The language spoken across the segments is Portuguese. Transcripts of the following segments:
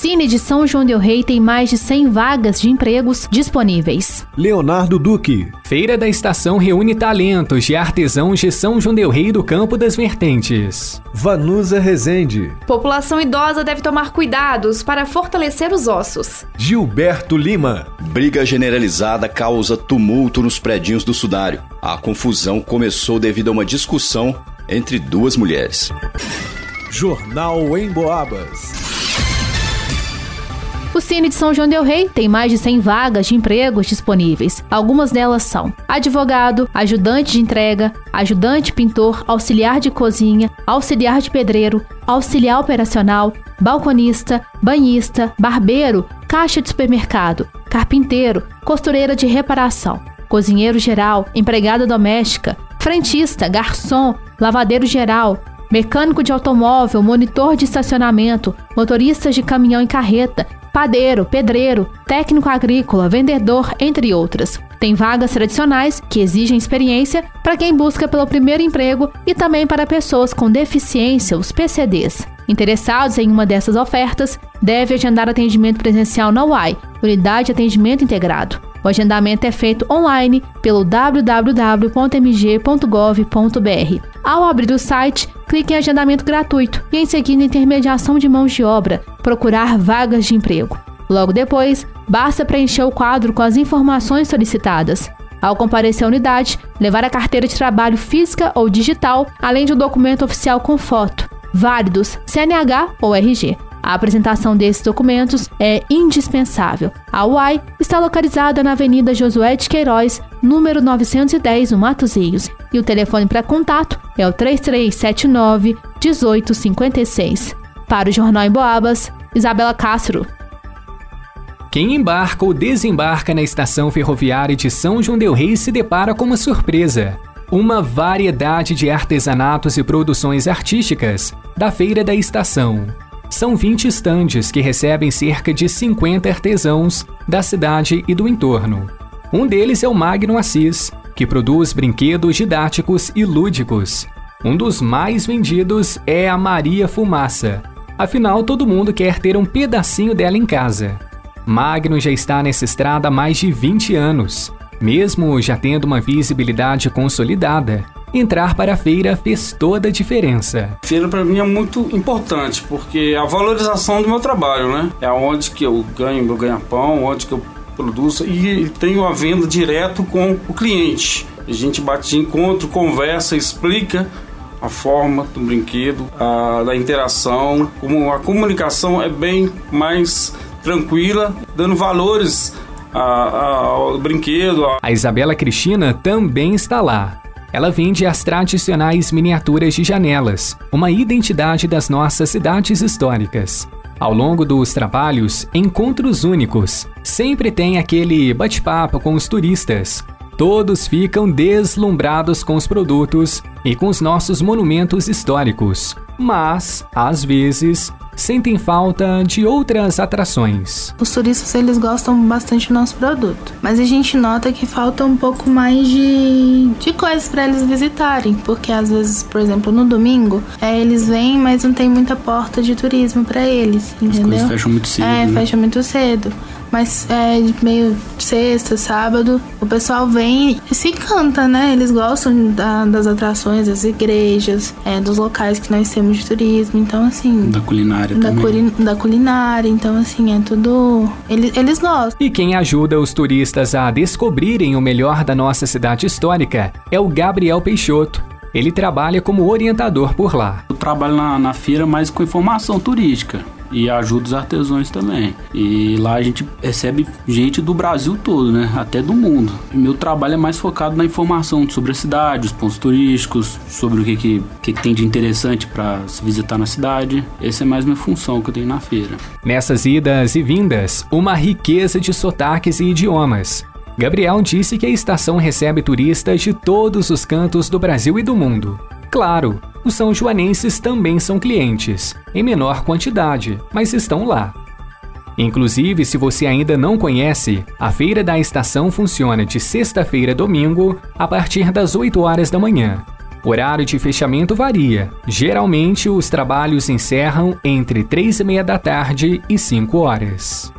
Cine de São João Del Rei tem mais de 100 vagas de empregos disponíveis. Leonardo Duque. Feira da Estação reúne talentos de artesãos de São João Del Rei do Campo das Vertentes. Vanusa Rezende. População idosa deve tomar cuidados para fortalecer os ossos. Gilberto Lima. Briga generalizada causa tumulto nos predinhos do Sudário. A confusão começou devido a uma discussão entre duas mulheres. Jornal em Boabas. O Cine de São João Del Rei tem mais de 100 vagas de empregos disponíveis. Algumas delas são advogado, ajudante de entrega, ajudante pintor, auxiliar de cozinha, auxiliar de pedreiro, auxiliar operacional, balconista, banhista, barbeiro, caixa de supermercado, carpinteiro, costureira de reparação, cozinheiro geral, empregada doméstica, frentista, garçom, lavadeiro geral, mecânico de automóvel, monitor de estacionamento, motoristas de caminhão e carreta, padeiro, pedreiro, técnico agrícola, vendedor, entre outras. Tem vagas tradicionais que exigem experiência para quem busca pelo primeiro emprego e também para pessoas com deficiência, os PCDs. Interessados em uma dessas ofertas, deve agendar atendimento presencial na UAI, Unidade de Atendimento Integrado. O agendamento é feito online pelo www.mg.gov.br. Ao abrir o site, clique em agendamento gratuito e em seguida intermediação de mãos de obra, procurar vagas de emprego. Logo depois, basta preencher o quadro com as informações solicitadas. Ao comparecer à unidade, levar a carteira de trabalho física ou digital, além de um documento oficial com foto, válidos CNH ou RG. A apresentação desses documentos é indispensável. A UAI está localizada na Avenida Josué de Queiroz, número 910, no Matozinhos, e o telefone para contato é o 3379 1856. Para o Jornal em Boabas, Isabela Castro. Quem embarca ou desembarca na estação ferroviária de São João Del Rei se depara com uma surpresa. Uma variedade de artesanatos e produções artísticas da Feira da Estação. São 20 estandes que recebem cerca de 50 artesãos da cidade e do entorno. Um deles é o Magno Assis, que produz brinquedos didáticos e lúdicos. Um dos mais vendidos é a Maria Fumaça. Afinal, todo mundo quer ter um pedacinho dela em casa. Magno já está nessa estrada há mais de 20 anos, mesmo já tendo uma visibilidade consolidada entrar para a feira fez toda a diferença. Feira para mim é muito importante, porque a valorização do meu trabalho, né? É onde que eu ganho meu ganha-pão, onde que eu produzo e tenho a venda direto com o cliente. A gente bate de encontro, conversa, explica a forma do brinquedo, a, da interação, como a comunicação é bem mais tranquila, dando valores ao brinquedo. A Isabela Cristina também está lá ela vende as tradicionais miniaturas de janelas, uma identidade das nossas cidades históricas. Ao longo dos trabalhos, encontros únicos. Sempre tem aquele bate-papo com os turistas. Todos ficam deslumbrados com os produtos e com os nossos monumentos históricos. Mas, às vezes, sentem falta de outras atrações. Os turistas eles gostam bastante do nosso produto, mas a gente nota que falta um pouco mais de, de coisas para eles visitarem, porque às vezes, por exemplo, no domingo, é, eles vêm, mas não tem muita porta de turismo para eles, entendeu? As coisas fecham muito cedo. É, né? fecha muito cedo. Mas é meio sexta, sábado, o pessoal vem e se canta, né? Eles gostam da, das atrações, das igrejas, é, dos locais que nós temos de turismo. Então, assim. Da culinária da também. da culinária. Então, assim, é tudo. Eles, eles gostam. E quem ajuda os turistas a descobrirem o melhor da nossa cidade histórica é o Gabriel Peixoto. Ele trabalha como orientador por lá. Eu trabalho na, na feira mais com informação turística e ajuda os artesãos também. E lá a gente recebe gente do Brasil todo, né? Até do mundo. Meu trabalho é mais focado na informação sobre a cidade, os pontos turísticos, sobre o que, que, que tem de interessante para se visitar na cidade. Essa é mais minha função que eu tenho na feira. Nessas idas e vindas, uma riqueza de sotaques e idiomas Gabriel disse que a estação recebe turistas de todos os cantos do Brasil e do mundo. Claro, os são joanenses também são clientes, em menor quantidade, mas estão lá. Inclusive, se você ainda não conhece, a feira da estação funciona de sexta-feira a domingo, a partir das 8 horas da manhã. O horário de fechamento varia. Geralmente, os trabalhos encerram entre 3 e meia da tarde e 5 horas.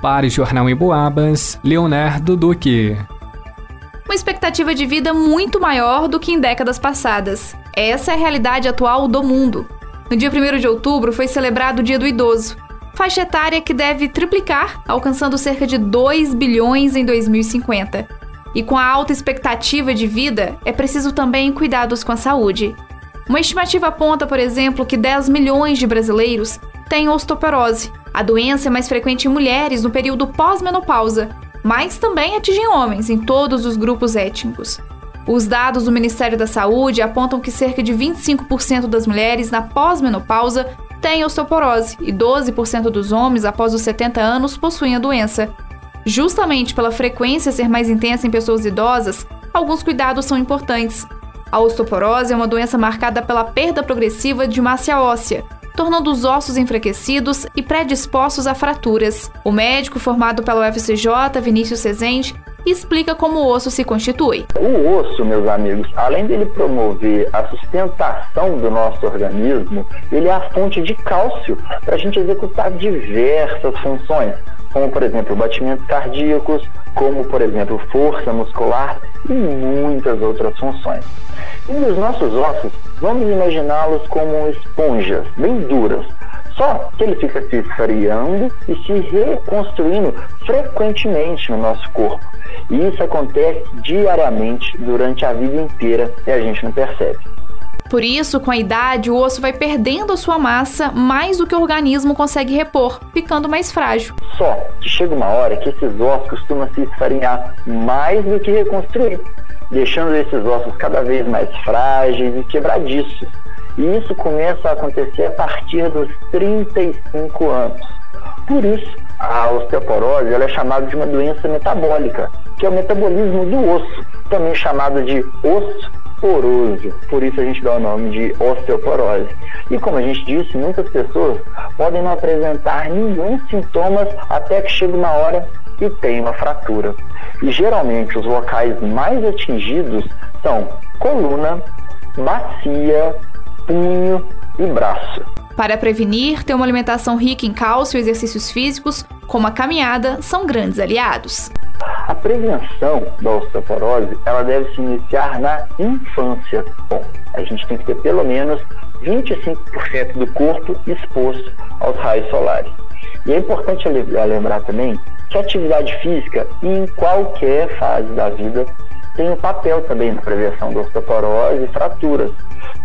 Para o Jornal em Boabas, Leonardo Duque. Uma expectativa de vida muito maior do que em décadas passadas. Essa é a realidade atual do mundo. No dia 1 de outubro foi celebrado o Dia do Idoso, faixa etária que deve triplicar, alcançando cerca de 2 bilhões em 2050. E com a alta expectativa de vida, é preciso também cuidados com a saúde. Uma estimativa aponta, por exemplo, que 10 milhões de brasileiros têm osteoporose, a doença é mais frequente em mulheres no período pós-menopausa, mas também atinge homens em todos os grupos étnicos. Os dados do Ministério da Saúde apontam que cerca de 25% das mulheres na pós-menopausa têm osteoporose e 12% dos homens após os 70 anos possuem a doença. Justamente pela frequência ser mais intensa em pessoas idosas, alguns cuidados são importantes. A osteoporose é uma doença marcada pela perda progressiva de massa óssea, tornando os ossos enfraquecidos e predispostos a fraturas. O médico formado pela UFCJ, Vinícius Cezente, explica como o osso se constitui. O osso, meus amigos, além dele promover a sustentação do nosso organismo, ele é a fonte de cálcio para a gente executar diversas funções, como por exemplo batimentos cardíacos, como por exemplo força muscular e muitas outras funções. E os nossos ossos, vamos imaginá-los como esponjas bem duras, só que ele fica se esfriando e se reconstruindo frequentemente no nosso corpo. E isso acontece diariamente durante a vida inteira e a gente não percebe. Por isso, com a idade, o osso vai perdendo a sua massa mais do que o organismo consegue repor, ficando mais frágil. Só que chega uma hora que esses ossos costumam se esfarinhar mais do que reconstruir, deixando esses ossos cada vez mais frágeis e quebradiços. E isso começa a acontecer a partir dos 35 anos. Por isso, a osteoporose ela é chamada de uma doença metabólica, que é o metabolismo do osso, também chamado de osso poroso. Por isso a gente dá o nome de osteoporose. E como a gente disse, muitas pessoas podem não apresentar nenhum sintomas até que chega uma hora e tem uma fratura. E geralmente os locais mais atingidos são coluna, bacia, punho e braço. Para prevenir, ter uma alimentação rica em cálcio e exercícios físicos, como a caminhada, são grandes aliados. A prevenção da osteoporose ela deve se iniciar na infância. Bom, a gente tem que ter pelo menos 25% do corpo exposto aos raios solares. E é importante lembrar também que a atividade física, em qualquer fase da vida, tem um papel também na prevenção da osteoporose e fraturas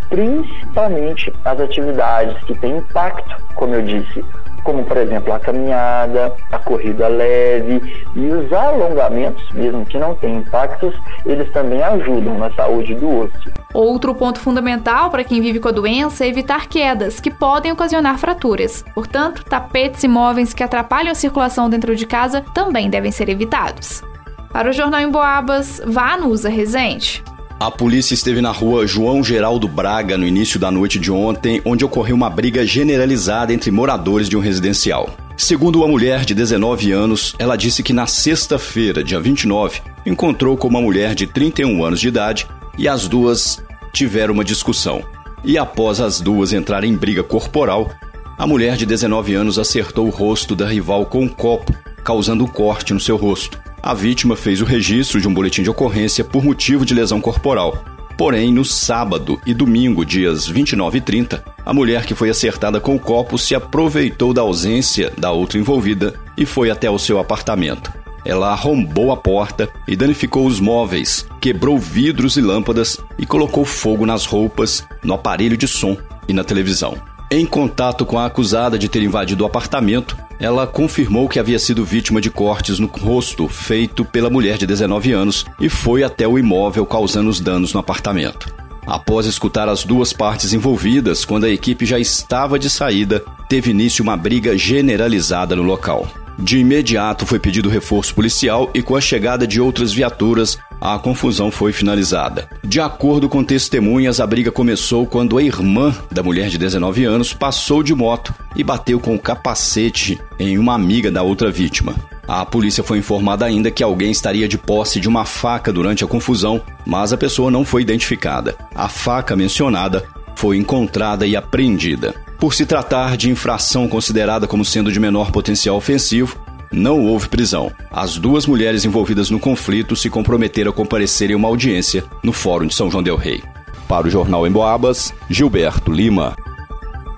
principalmente as atividades que têm impacto, como eu disse, como por exemplo a caminhada, a corrida leve e os alongamentos, mesmo que não tenham impactos, eles também ajudam na saúde do osso. Outro ponto fundamental para quem vive com a doença é evitar quedas, que podem ocasionar fraturas. Portanto, tapetes e móveis que atrapalham a circulação dentro de casa também devem ser evitados. Para o Jornal em Boabas, vá no Usa Resente. A polícia esteve na rua João Geraldo Braga no início da noite de ontem, onde ocorreu uma briga generalizada entre moradores de um residencial. Segundo uma mulher de 19 anos, ela disse que na sexta-feira, dia 29, encontrou com uma mulher de 31 anos de idade e as duas tiveram uma discussão. E após as duas entrarem em briga corporal, a mulher de 19 anos acertou o rosto da rival com um copo, causando um corte no seu rosto. A vítima fez o registro de um boletim de ocorrência por motivo de lesão corporal. Porém, no sábado e domingo, dias 29 e 30, a mulher que foi acertada com o copo se aproveitou da ausência da outra envolvida e foi até o seu apartamento. Ela arrombou a porta e danificou os móveis, quebrou vidros e lâmpadas e colocou fogo nas roupas, no aparelho de som e na televisão. Em contato com a acusada de ter invadido o apartamento, ela confirmou que havia sido vítima de cortes no rosto feito pela mulher de 19 anos e foi até o imóvel causando os danos no apartamento. Após escutar as duas partes envolvidas, quando a equipe já estava de saída, teve início uma briga generalizada no local. De imediato foi pedido reforço policial e com a chegada de outras viaturas, a confusão foi finalizada. De acordo com testemunhas, a briga começou quando a irmã da mulher de 19 anos passou de moto e bateu com o capacete em uma amiga da outra vítima. A polícia foi informada ainda que alguém estaria de posse de uma faca durante a confusão, mas a pessoa não foi identificada. A faca mencionada foi encontrada e apreendida. Por se tratar de infração considerada como sendo de menor potencial ofensivo, não houve prisão. As duas mulheres envolvidas no conflito se comprometeram a comparecer em uma audiência no Fórum de São João del Rei. Para o Jornal em Boabas, Gilberto Lima.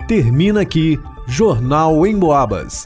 Termina aqui Jornal em Boabas.